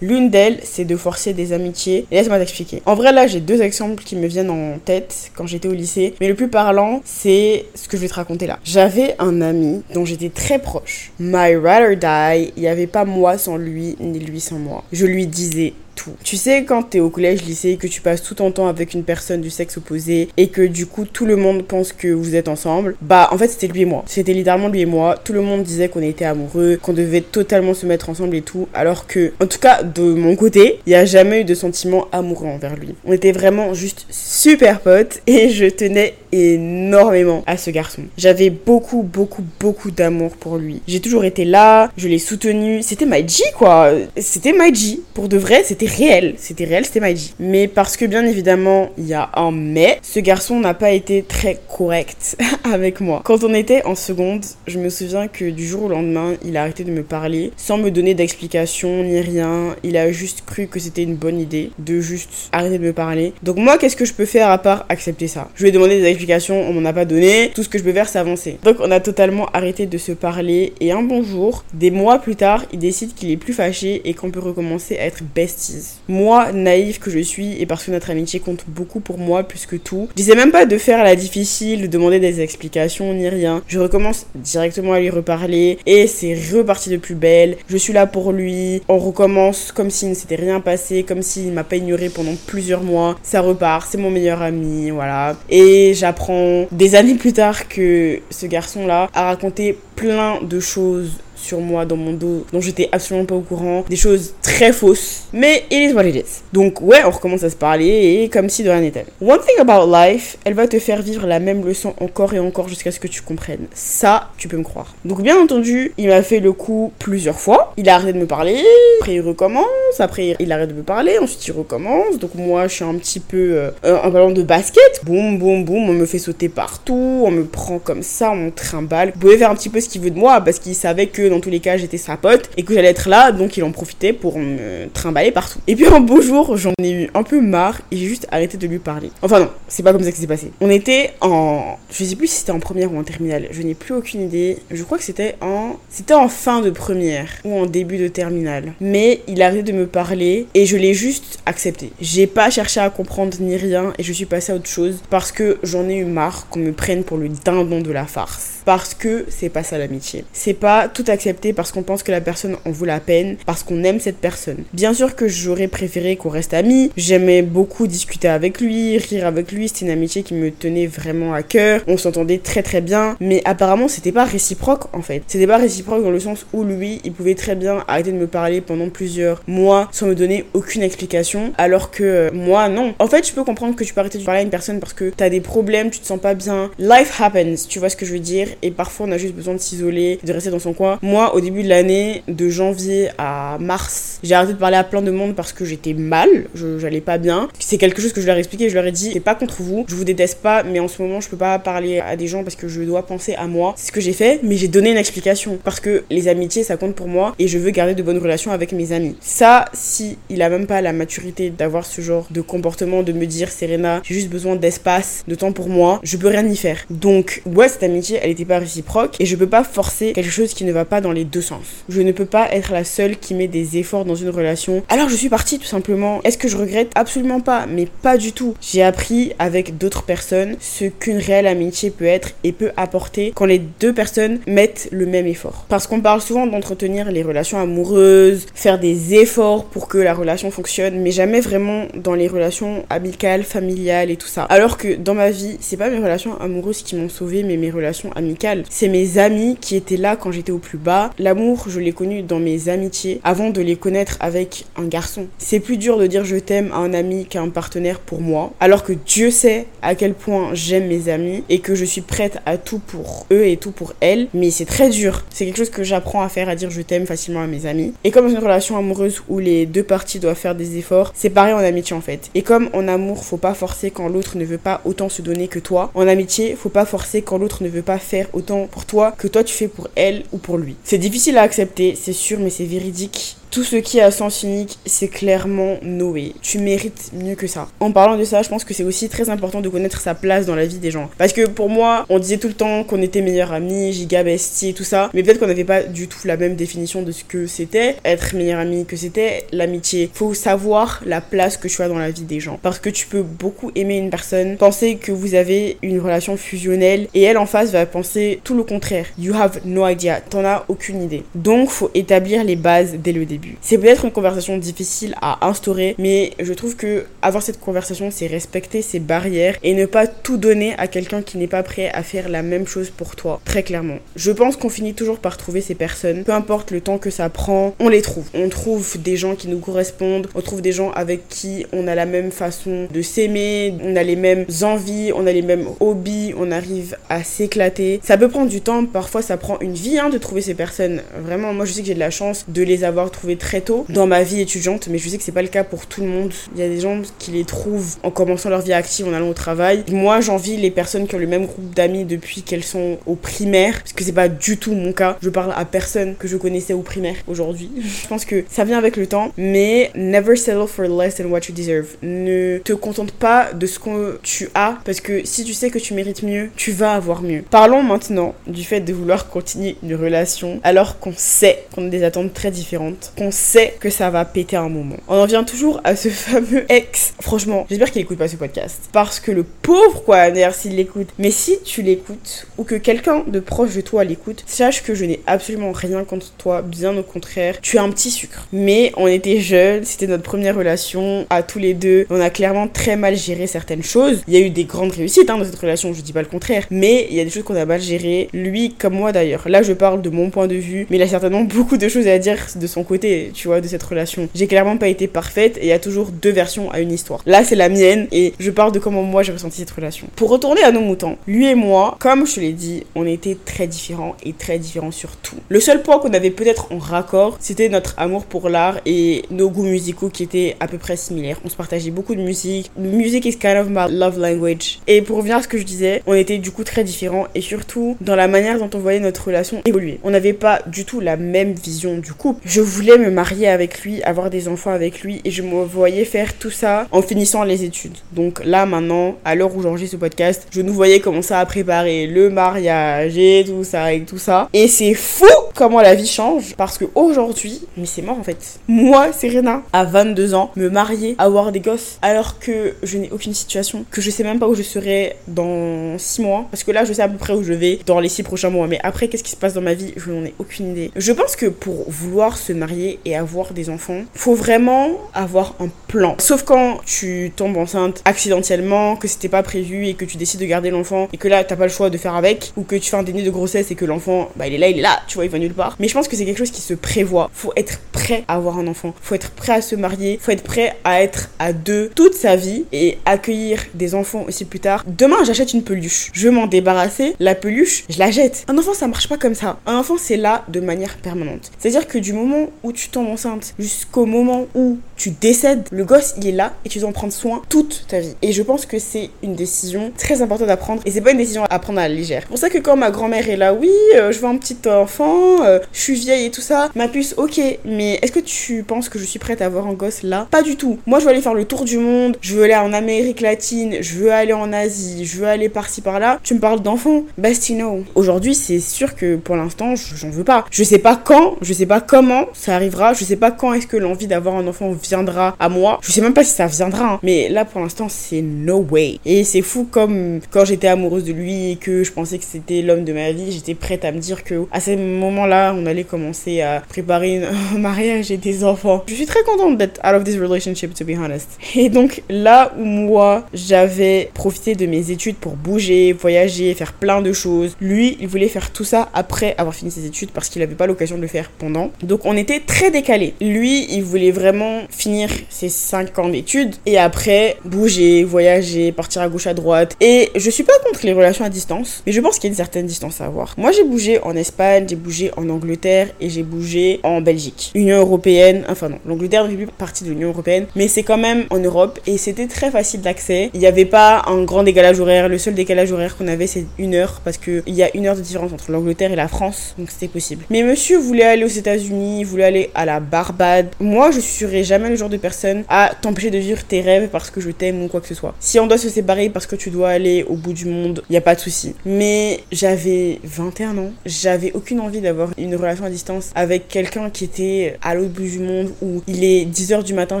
L'une d'elles, c'est de forcer des amitiés. Et laisse-moi t'expliquer. En vrai, là, j'ai deux exemples qui me viennent en tête quand j'étais au lycée. Mais le plus parlant, c'est ce que je vais te raconter là. J'avais un ami dont j'étais très proche. My or die. Il n'y avait pas moi sans lui, ni lui sans moi. Je lui disais tu sais, quand t'es au collège, lycée, que tu passes tout ton temps avec une personne du sexe opposé et que du coup tout le monde pense que vous êtes ensemble, bah en fait c'était lui et moi. C'était littéralement lui et moi. Tout le monde disait qu'on était amoureux, qu'on devait totalement se mettre ensemble et tout. Alors que, en tout cas, de mon côté, il n'y a jamais eu de sentiment amoureux envers lui. On était vraiment juste super potes et je tenais énormément à ce garçon. J'avais beaucoup, beaucoup, beaucoup d'amour pour lui. J'ai toujours été là, je l'ai soutenu. C'était my G quoi. C'était my G. Pour de vrai, c'était réel. C'était réel, c'était Maiji. Mais parce que bien évidemment, il y a un mais, ce garçon n'a pas été très correct avec moi. Quand on était en seconde, je me souviens que du jour au lendemain, il a arrêté de me parler sans me donner d'explication ni rien. Il a juste cru que c'était une bonne idée de juste arrêter de me parler. Donc moi, qu'est-ce que je peux faire à part accepter ça? Je lui ai demandé des explications, on m'en a pas donné. Tout ce que je peux faire, c'est avancer. Donc on a totalement arrêté de se parler et un bon jour, des mois plus tard, il décide qu'il est plus fâché et qu'on peut recommencer à être bestie. Moi, naïve que je suis, et parce que notre amitié compte beaucoup pour moi plus que tout, je disais même pas de faire la difficile, de demander des explications ni rien. Je recommence directement à lui reparler et c'est reparti de plus belle. Je suis là pour lui. On recommence comme s'il ne s'était rien passé, comme s'il m'a pas ignoré pendant plusieurs mois. Ça repart, c'est mon meilleur ami, voilà. Et j'apprends des années plus tard que ce garçon-là a raconté plein de choses sur moi dans mon dos dont j'étais absolument pas au courant, des choses très fausses, mais it is what it is. Donc ouais, on recommence à se parler et comme si de rien n'était. One thing about life, elle va te faire vivre la même leçon encore et encore jusqu'à ce que tu comprennes. Ça, tu peux me croire. Donc bien entendu, il m'a fait le coup plusieurs fois. Il a arrêté de me parler, après il recommence, après il arrête de me parler, ensuite il recommence. Donc moi, je suis un petit peu euh, un ballon de basket. Boum, boum, boum, on me fait sauter partout, on me prend comme ça, on me trimballe. Vous pouvez faire un petit peu ce qu'il veut de moi parce qu'il savait que dans tous les cas j'étais sa pote et que j'allais être là, donc il en profitait pour me trimballer partout. Et puis un beau jour, j'en ai eu un peu marre et j'ai juste arrêté de lui parler. Enfin non, c'est pas comme ça que c'est passé. On était en, je sais plus si c'était en première ou en terminale, je n'ai plus aucune idée. Je crois que c'était en, c'était en fin de première ou en début de terminale. Mais il a arrêté de me parler et je l'ai juste accepté. J'ai pas cherché à comprendre ni rien et je suis passée à autre chose parce que j'en ai eu marre qu'on me prenne pour le dindon de la farce parce que c'est pas ça l'amitié. C'est pas tout accepter parce qu'on pense que la personne en vaut la peine, parce qu'on aime cette personne. Bien sûr que j'aurais préféré qu'on reste amis. J'aimais beaucoup discuter avec lui, rire avec lui. C'était une amitié qui me tenait vraiment à cœur. On s'entendait très très bien, mais apparemment c'était pas réciproque en fait. C'était pas réciproque dans le sens où lui, il pouvait très bien arrêter de me parler pendant plusieurs mois sans me donner aucune explication, alors que euh, moi non. En fait, je peux comprendre que tu peux arrêter de parler à une personne parce que t'as des problèmes, tu te sens pas bien. Life happens, tu vois ce que je veux dire? Et parfois on a juste besoin de s'isoler, de rester dans son coin. Moi, au début de l'année, de janvier à mars, j'ai arrêté de parler à plein de monde parce que j'étais mal, j'allais pas bien. C'est quelque chose que je leur ai expliqué, je leur ai dit, c'est pas contre vous, je vous déteste pas, mais en ce moment, je peux pas parler à des gens parce que je dois penser à moi. C'est ce que j'ai fait, mais j'ai donné une explication parce que les amitiés, ça compte pour moi et je veux garder de bonnes relations avec mes amis. Ça, si il a même pas la maturité d'avoir ce genre de comportement, de me dire, Serena, j'ai juste besoin d'espace, de temps pour moi, je peux rien y faire. Donc, ouais, cette amitié, elle était pas réciproque et je peux pas forcer quelque chose qui ne va pas dans les deux sens. Je ne peux pas être la seule qui met des efforts dans une relation. Alors je suis partie tout simplement. Est-ce que je regrette? Absolument pas, mais pas du tout. J'ai appris avec d'autres personnes ce qu'une réelle amitié peut être et peut apporter quand les deux personnes mettent le même effort. Parce qu'on parle souvent d'entretenir les relations amoureuses, faire des efforts pour que la relation fonctionne, mais jamais vraiment dans les relations amicales, familiales et tout ça. Alors que dans ma vie, c'est pas mes relations amoureuses qui m'ont sauvé, mais mes relations amicales c'est mes amis qui étaient là quand j'étais au plus bas. L'amour, je l'ai connu dans mes amitiés avant de les connaître avec un garçon. C'est plus dur de dire je t'aime à un ami qu'à un partenaire pour moi, alors que Dieu sait à quel point j'aime mes amis et que je suis prête à tout pour eux et tout pour elles, mais c'est très dur. C'est quelque chose que j'apprends à faire, à dire je t'aime facilement à mes amis. Et comme dans une relation amoureuse où les deux parties doivent faire des efforts, c'est pareil en amitié en fait. Et comme en amour, faut pas forcer quand l'autre ne veut pas autant se donner que toi, en amitié, faut pas forcer quand l'autre ne veut pas faire autant pour toi que toi tu fais pour elle ou pour lui. C'est difficile à accepter, c'est sûr, mais c'est véridique tout ce qui à sens unique, c'est clairement Noé. Tu mérites mieux que ça. En parlant de ça, je pense que c'est aussi très important de connaître sa place dans la vie des gens. Parce que pour moi, on disait tout le temps qu'on était meilleurs amis, giga bestie et tout ça, mais peut-être qu'on n'avait pas du tout la même définition de ce que c'était être meilleur ami, que c'était l'amitié. Faut savoir la place que tu as dans la vie des gens. Parce que tu peux beaucoup aimer une personne, penser que vous avez une relation fusionnelle, et elle en face va penser tout le contraire. You have no idea. T'en as aucune idée. Donc, faut établir les bases dès le début. C'est peut-être une conversation difficile à instaurer, mais je trouve que avoir cette conversation, c'est respecter ses barrières et ne pas tout donner à quelqu'un qui n'est pas prêt à faire la même chose pour toi, très clairement. Je pense qu'on finit toujours par trouver ces personnes, peu importe le temps que ça prend, on les trouve. On trouve des gens qui nous correspondent, on trouve des gens avec qui on a la même façon de s'aimer, on a les mêmes envies, on a les mêmes hobbies, on arrive à s'éclater. Ça peut prendre du temps, parfois ça prend une vie hein, de trouver ces personnes. Vraiment, moi je sais que j'ai de la chance de les avoir trouvées très tôt dans ma vie étudiante, mais je sais que c'est pas le cas pour tout le monde. Il y a des gens qui les trouvent en commençant leur vie active, en allant au travail. Moi, j'envie les personnes qui ont le même groupe d'amis depuis qu'elles sont au primaire, parce que c'est pas du tout mon cas. Je parle à personne que je connaissais au primaire aujourd'hui. je pense que ça vient avec le temps, mais never settle for less than what you deserve. Ne te contente pas de ce que tu as, parce que si tu sais que tu mérites mieux, tu vas avoir mieux. Parlons maintenant du fait de vouloir continuer une relation alors qu'on sait qu'on a des attentes très différentes qu'on sait que ça va péter un moment. On en vient toujours à ce fameux ex. Franchement, j'espère qu'il écoute pas ce podcast. Parce que le pauvre, quoi, d'ailleurs, s'il l'écoute. Mais si tu l'écoutes, ou que quelqu'un de proche de toi l'écoute, sache que je n'ai absolument rien contre toi, bien au contraire. Tu es un petit sucre. Mais on était jeunes, c'était notre première relation à tous les deux. On a clairement très mal géré certaines choses. Il y a eu des grandes réussites hein, dans cette relation, je dis pas le contraire. Mais il y a des choses qu'on a mal gérées, lui comme moi d'ailleurs. Là, je parle de mon point de vue, mais il a certainement beaucoup de choses à dire de son côté, tu vois, de cette relation. J'ai clairement pas été parfaite et il y a toujours deux versions à une histoire. Là, c'est la mienne et je parle de comment moi j'ai ressenti cette relation. Pour retourner à nos moutons, lui et moi, comme je te l'ai dit, on était très différents et très différents sur tout. Le seul point qu'on avait peut-être en raccord, c'était notre amour pour l'art et nos goûts musicaux qui étaient à peu près similaires. On se partageait beaucoup de musique. Music is kind of my love language. Et pour revenir à ce que je disais, on était du coup très différents et surtout dans la manière dont on voyait notre relation évoluer. On n'avait pas du tout la même vision du couple. Je voulais me marier avec lui, avoir des enfants avec lui et je me voyais faire tout ça en finissant les études. Donc là maintenant, à l'heure où j'enregistre ce podcast, je nous voyais commencer à préparer le mariage et tout ça et tout ça. Et c'est fou comment la vie change parce que aujourd'hui, mais c'est mort en fait. Moi, Serena, à 22 ans, me marier, avoir des gosses alors que je n'ai aucune situation, que je sais même pas où je serai dans 6 mois parce que là, je sais à peu près où je vais dans les 6 prochains mois. Mais après, qu'est-ce qui se passe dans ma vie? Je n'en ai aucune idée. Je pense que pour vouloir se marier et avoir des enfants, faut vraiment avoir un plan. Sauf quand tu tombes enceinte accidentellement, que c'était pas prévu et que tu décides de garder l'enfant et que là, t'as pas le choix de faire avec ou que tu fais un déni de grossesse et que l'enfant, bah il est là, il est là, tu vois, il va nulle part. Mais je pense que c'est quelque chose qui se prévoit. Faut être prêt à avoir un enfant. Faut être prêt à se marier. Faut être prêt à être à deux toute sa vie et accueillir des enfants aussi plus tard. Demain, j'achète une peluche. Je m'en débarrasser. La peluche, je la jette. Un enfant, ça marche pas comme ça. Un enfant, c'est là de manière permanente. C'est-à-dire que du moment où tu tombes enceinte jusqu'au moment où tu décèdes, le gosse, il est là et tu dois en prendre soin toute ta vie. Et je pense que c'est une décision très importante à prendre et c'est pas une décision à prendre à la légère. C'est pour ça que quand ma grand-mère est là, oui, euh, je veux un petit enfant, euh, je suis vieille et tout ça, ma puce, ok, mais est-ce que tu penses que je suis prête à avoir un gosse là? Pas du tout. Moi, je veux aller faire le tour du monde, je veux aller en Amérique latine, je veux aller en Asie, je veux aller par-ci par-là. Tu me parles d'enfant Bastino. Aujourd'hui, c'est sûr que pour l'instant, j'en veux pas. Je sais pas quand, je sais pas comment ça je sais pas quand est-ce que l'envie d'avoir un enfant viendra à moi. Je sais même pas si ça viendra, hein. mais là pour l'instant, c'est no way. Et c'est fou comme quand j'étais amoureuse de lui et que je pensais que c'était l'homme de ma vie, j'étais prête à me dire que à ce moment-là, on allait commencer à préparer un mariage et des enfants. Je suis très contente d'être out of this relationship, to be honest. Et donc là où moi, j'avais profité de mes études pour bouger, voyager, faire plein de choses, lui, il voulait faire tout ça après avoir fini ses études parce qu'il n'avait pas l'occasion de le faire pendant. Donc on était très décalés. Lui, il voulait vraiment finir ses 5 ans d'études et après bouger, voyager, partir à gauche à droite. Et je suis pas contre les relations à distance, mais je pense qu'il y a une certaine distance à avoir. Moi, j'ai bougé en Espagne, j'ai bougé en Angleterre et j'ai bougé en Belgique. Union européenne, enfin non, l'Angleterre ne fait plus partie de l'Union européenne, mais c'est quand même en Europe et c'était très facile d'accès. Il n'y avait pas un grand décalage horaire. Le seul décalage horaire qu'on avait, c'est une heure parce qu'il y a une heure de différence entre l'Angleterre et la France, donc c'était possible. Mais monsieur voulait aller aux États-Unis, voulait aller à la Barbade. Moi, je serais jamais le genre de personne à t'empêcher de vivre tes rêves parce que je t'aime ou quoi que ce soit. Si on doit se séparer parce que tu dois aller au bout du monde, il n'y a pas de souci. Mais j'avais 21 ans, j'avais aucune envie d'avoir une relation à distance avec quelqu'un qui était à l'autre bout du monde où il est 10h du matin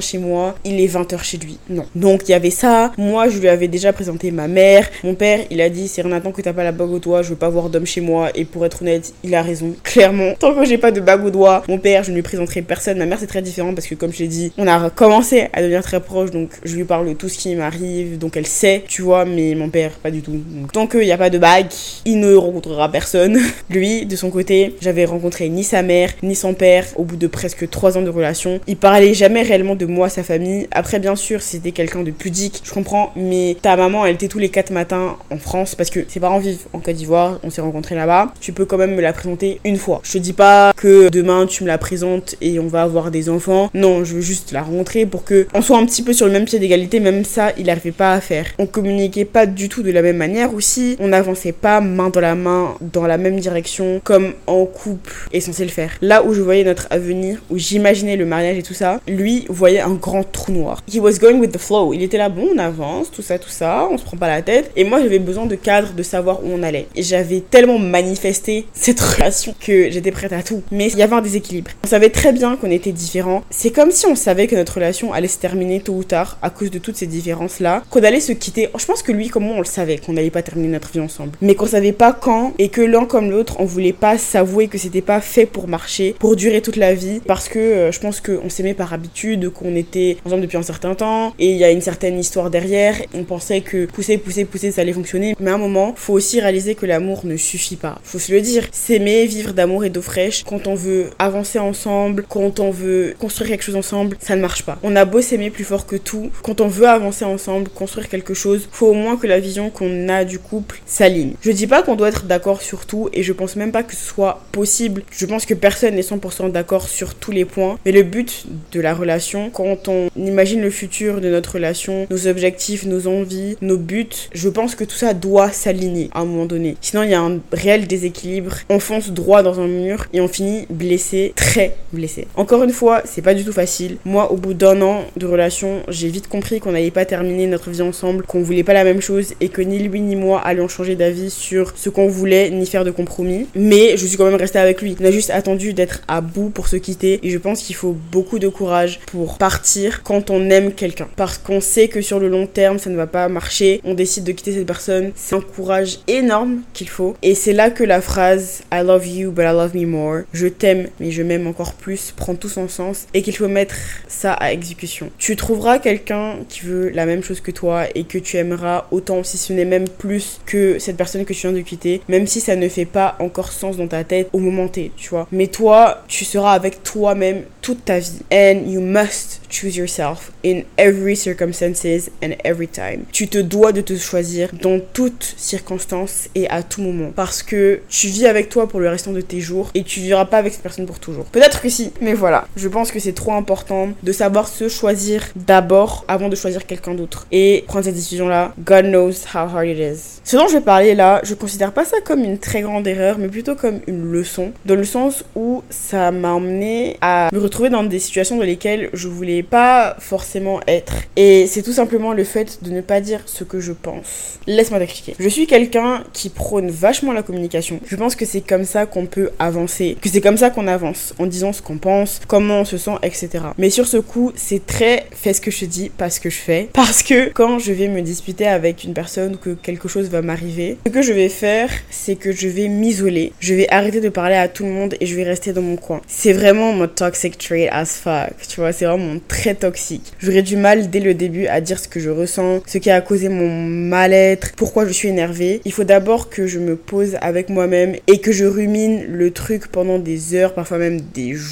chez moi, il est 20h chez lui. Non. Donc il y avait ça. Moi, je lui avais déjà présenté ma mère. Mon père, il a dit c'est Renatan que t'as pas la bague au doigt, je veux pas voir d'homme chez moi. Et pour être honnête, il a raison. Clairement, tant que j'ai pas de bague au doigt, mon père, je ne lui présenterai personne. Ma mère, c'est très différent parce que comme je l'ai dit, on a commencé à devenir très proche, donc je lui parle de tout ce qui m'arrive, donc elle sait, tu vois, mais mon père, pas du tout. Donc, tant qu'il n'y a pas de bague, il ne rencontrera personne. Lui, de son côté, j'avais rencontré ni sa mère, ni son père au bout de presque 3 ans de relation. Il parlait jamais réellement de moi, sa famille. Après, bien sûr, c'était quelqu'un de pudique, je comprends, mais ta maman, elle était tous les 4 matins en France parce que ses parents vivent en Côte d'Ivoire, on s'est rencontrés là-bas. Tu peux quand même me la présenter une fois. Je te dis pas que demain tu me la présentes et on va avoir des enfants. Non, je veux juste la rencontrer pour que on soit un petit peu sur le même pied d'égalité, même ça, il n'arrivait pas à faire. On communiquait pas du tout de la même manière aussi. On n'avançait pas main dans la main dans la même direction comme en couple est censé le faire. Là où je voyais notre avenir, où j'imaginais le mariage et tout ça, lui voyait un grand trou noir. He was going with the flow. Il était là, bon, on avance, tout ça, tout ça, on se prend pas la tête. Et moi, j'avais besoin de cadre, de savoir où on allait. J'avais tellement manifesté cette relation que j'étais prête à tout. Mais il y avait un déséquilibre. On savait très bien qu'on était différents. C'est comme si on savait que notre relation allait se terminer tôt ou tard à cause de toutes ces différences-là, qu'on allait se quitter. Je pense que lui, comme moi, on le savait qu'on n'allait pas terminer notre vie ensemble. Mais qu'on savait pas quand et que l'un comme l'autre, on voulait pas s'avouer que c'était pas fait pour marcher, pour durer toute la vie. Parce que euh, je pense qu'on s'aimait par habitude, qu'on était ensemble depuis un certain temps et il y a une certaine histoire derrière. On pensait que pousser, pousser, pousser, ça allait fonctionner. Mais à un moment, faut aussi réaliser que l'amour ne suffit pas. Faut se le dire. S'aimer, vivre d'amour et d'eau fraîche, quand on veut avancer ensemble, quand on veut construire quelque chose ensemble, ça ne marche pas. On a beau s'aimer plus fort que tout, quand on veut avancer ensemble, construire quelque chose, faut au moins que la vision qu'on a du couple s'aligne. Je dis pas qu'on doit être d'accord sur tout et je pense même pas que ce soit possible. Je pense que personne n'est 100% d'accord sur tous les points, mais le but de la relation, quand on imagine le futur de notre relation, nos objectifs, nos envies, nos buts, je pense que tout ça doit s'aligner à un moment donné. Sinon, il y a un réel déséquilibre. On fonce droit dans un mur et on finit blessé, très blessé. Encore une fois, c'est pas du tout facile. Moi, au bout d'un an de relation, j'ai vite compris qu'on n'allait pas terminer notre vie ensemble, qu'on voulait pas la même chose et que ni lui ni moi allions changer d'avis sur ce qu'on voulait ni faire de compromis. Mais je suis quand même restée avec lui. On a juste attendu d'être à bout pour se quitter et je pense qu'il faut beaucoup de courage pour partir quand on aime quelqu'un. Parce qu'on sait que sur le long terme, ça ne va pas marcher. On décide de quitter cette personne. C'est un courage énorme qu'il faut. Et c'est là que la phrase I love you but I love me more, je t'aime mais je m'aime encore plus, prend tout son sens et qu'il faut mettre ça à exécution. Tu trouveras quelqu'un qui veut la même chose que toi et que tu aimeras autant, si ce n'est même plus que cette personne que tu viens de quitter, même si ça ne fait pas encore sens dans ta tête au moment T, tu vois. Mais toi, tu seras avec toi-même toute ta vie. And you must choose yourself in every circumstances and every time. Tu te dois de te choisir dans toutes circonstances et à tout moment parce que tu vis avec toi pour le restant de tes jours et tu vivras pas avec cette personne pour toujours. Peut-être que mais voilà. Je pense que c'est trop important de savoir se choisir d'abord avant de choisir quelqu'un d'autre et prendre cette décision là. God knows how hard it is. Ce dont je vais parler là, je considère pas ça comme une très grande erreur, mais plutôt comme une leçon dans le sens où ça m'a emmené à me retrouver dans des situations dans lesquelles je voulais pas forcément être. Et c'est tout simplement le fait de ne pas dire ce que je pense. Laisse-moi t'expliquer. Je suis quelqu'un qui prône vachement la communication. Je pense que c'est comme ça qu'on peut avancer, que c'est comme ça qu'on avance, en disant ce qu'on pense, comment on se sent, etc. Mais sur ce coup, c'est très fais ce que je dis, pas ce que je fais. Parce que quand je vais me disputer avec une personne ou que quelque chose va m'arriver, ce que je vais faire, c'est que je vais m'isoler. Je vais arrêter de parler à tout le monde et je vais rester dans mon coin. C'est vraiment mon toxic trait as fuck. Tu vois, c'est vraiment très toxique. J'aurais du mal dès le début à dire ce que je ressens, ce qui a causé mon mal-être, pourquoi je suis énervée. Il faut d'abord que je me pose avec moi-même et que je rumine le truc pendant des heures, parfois même des jours.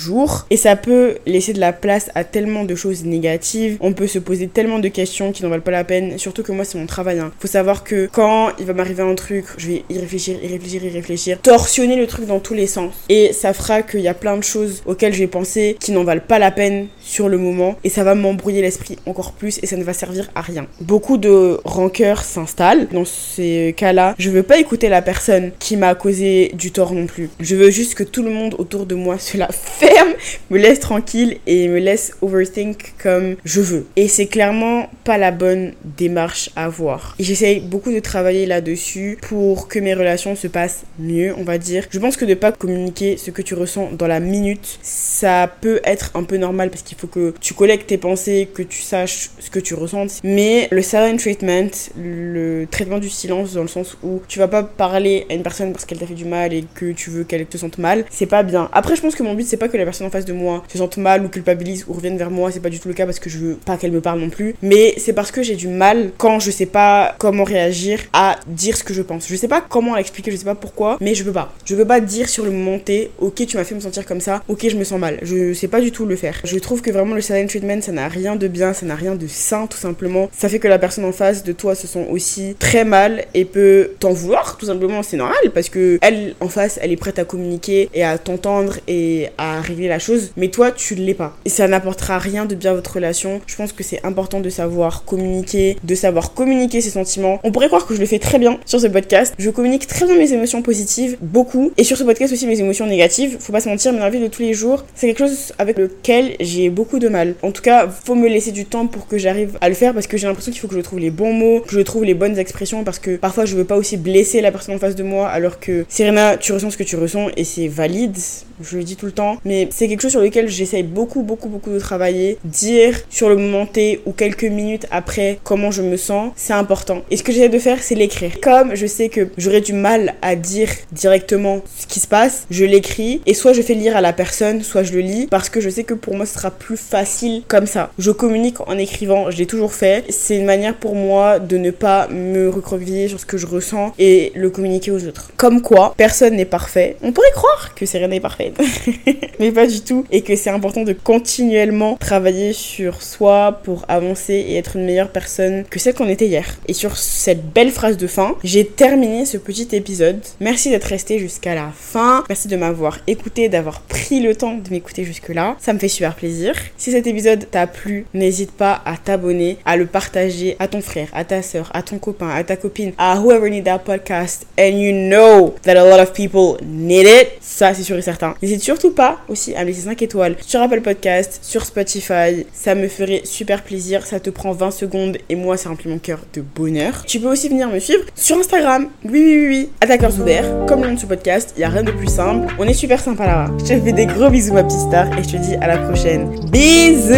Et ça peut laisser de la place à tellement de choses négatives. On peut se poser tellement de questions qui n'en valent pas la peine. Surtout que moi, c'est mon travail. Hein. Faut savoir que quand il va m'arriver un truc, je vais y réfléchir, y réfléchir, y réfléchir, torsionner le truc dans tous les sens. Et ça fera qu'il y a plein de choses auxquelles je vais penser qui n'en valent pas la peine sur le moment. Et ça va m'embrouiller l'esprit encore plus et ça ne va servir à rien. Beaucoup de rancœur s'installe. Dans ces cas-là, je veux pas écouter la personne qui m'a causé du tort non plus. Je veux juste que tout le monde autour de moi se la ferme, me laisse tranquille et me laisse overthink comme je veux. Et c'est clairement pas la bonne démarche à avoir. J'essaye beaucoup de travailler là-dessus pour que mes relations se passent mieux, on va dire. Je pense que de pas communiquer ce que tu ressens dans la minute, ça peut être un peu normal parce qu'il faut que tu collectes tes pensées, que tu saches ce que tu ressens. Mais le silent treatment, le traitement du silence dans le sens où tu vas pas parler à une personne parce qu'elle t'a fait du mal et que tu veux qu'elle te sente mal, c'est pas bien. Après, je pense que mon but c'est pas que la personne en face de moi se sente mal ou culpabilise ou revienne vers moi, c'est pas du tout le cas parce que je veux pas qu'elle me parle non plus. Mais c'est parce que j'ai du mal quand je sais pas comment réagir à dire ce que je pense. Je sais pas comment l'expliquer, je sais pas pourquoi, mais je peux pas. Je veux pas dire sur le moment T, ok, tu m'as fait me sentir comme ça, ok, je me sens mal. Je sais pas du tout le faire. Je trouve que vraiment le silent treatment, ça n'a rien de bien, ça n'a rien de sain tout simplement. Ça fait que la personne en face de toi se sent aussi très mal et peut t'en vouloir tout simplement, c'est normal parce que elle en face, elle est prête à communiquer et à t'entendre et à régler la chose, mais toi tu ne l'es pas. Et ça n'apportera rien de bien à votre relation. Je pense que c'est important de savoir communiquer, de savoir communiquer ses sentiments. On pourrait croire que je le fais très bien sur ce podcast. Je communique très bien mes émotions positives, beaucoup, et sur ce podcast aussi mes émotions négatives. Faut pas se mentir, mais dans la vie de tous les jours, c'est quelque chose avec lequel j'ai beaucoup de mal. En tout cas, faut me laisser du temps pour que j'arrive à le faire parce que j'ai l'impression qu'il faut que je trouve les bons mots, que je trouve les bonnes expressions parce que parfois je veux pas aussi blesser la personne en face de moi alors que Serena, tu ressens ce que tu ressens et c'est valide je le dis tout le temps, mais c'est quelque chose sur lequel j'essaye beaucoup, beaucoup, beaucoup de travailler. Dire sur le moment T ou quelques minutes après comment je me sens, c'est important. Et ce que j'essaie de faire, c'est l'écrire. Comme je sais que j'aurais du mal à dire directement ce qui se passe, je l'écris et soit je fais lire à la personne, soit je le lis parce que je sais que pour moi ce sera plus facile comme ça. Je communique en écrivant, je l'ai toujours fait. C'est une manière pour moi de ne pas me recroqueviller sur ce que je ressens et le communiquer aux autres. Comme quoi, personne n'est parfait. On pourrait croire que c'est rien n'est parfait mais pas du tout. Et que c'est important de continuellement travailler sur soi pour avancer et être une meilleure personne que celle qu'on était hier. Et sur cette belle phrase de fin, j'ai terminé ce petit épisode. Merci d'être resté jusqu'à la fin. Merci de m'avoir écouté, d'avoir pris le temps de m'écouter jusque-là. Ça me fait super plaisir. Si cet épisode t'a plu, n'hésite pas à t'abonner, à le partager à ton frère, à ta soeur, à ton copain, à ta copine, à whoever need that podcast. And you know that a lot of people need it. Ça, c'est sûr et certain. N'hésite surtout pas aussi à laisser 5 étoiles sur Apple Podcast, sur Spotify. Ça me ferait super plaisir. Ça te prend 20 secondes et moi, ça remplit mon cœur de bonheur. Tu peux aussi venir me suivre sur Instagram. Oui, oui, oui, oui. Attaqueur Soubert, comme le nom de ce podcast. Il n'y a rien de plus simple. On est super sympa là-bas. Je te fais des gros bisous, ma petite star, et je te dis à la prochaine. Bisous!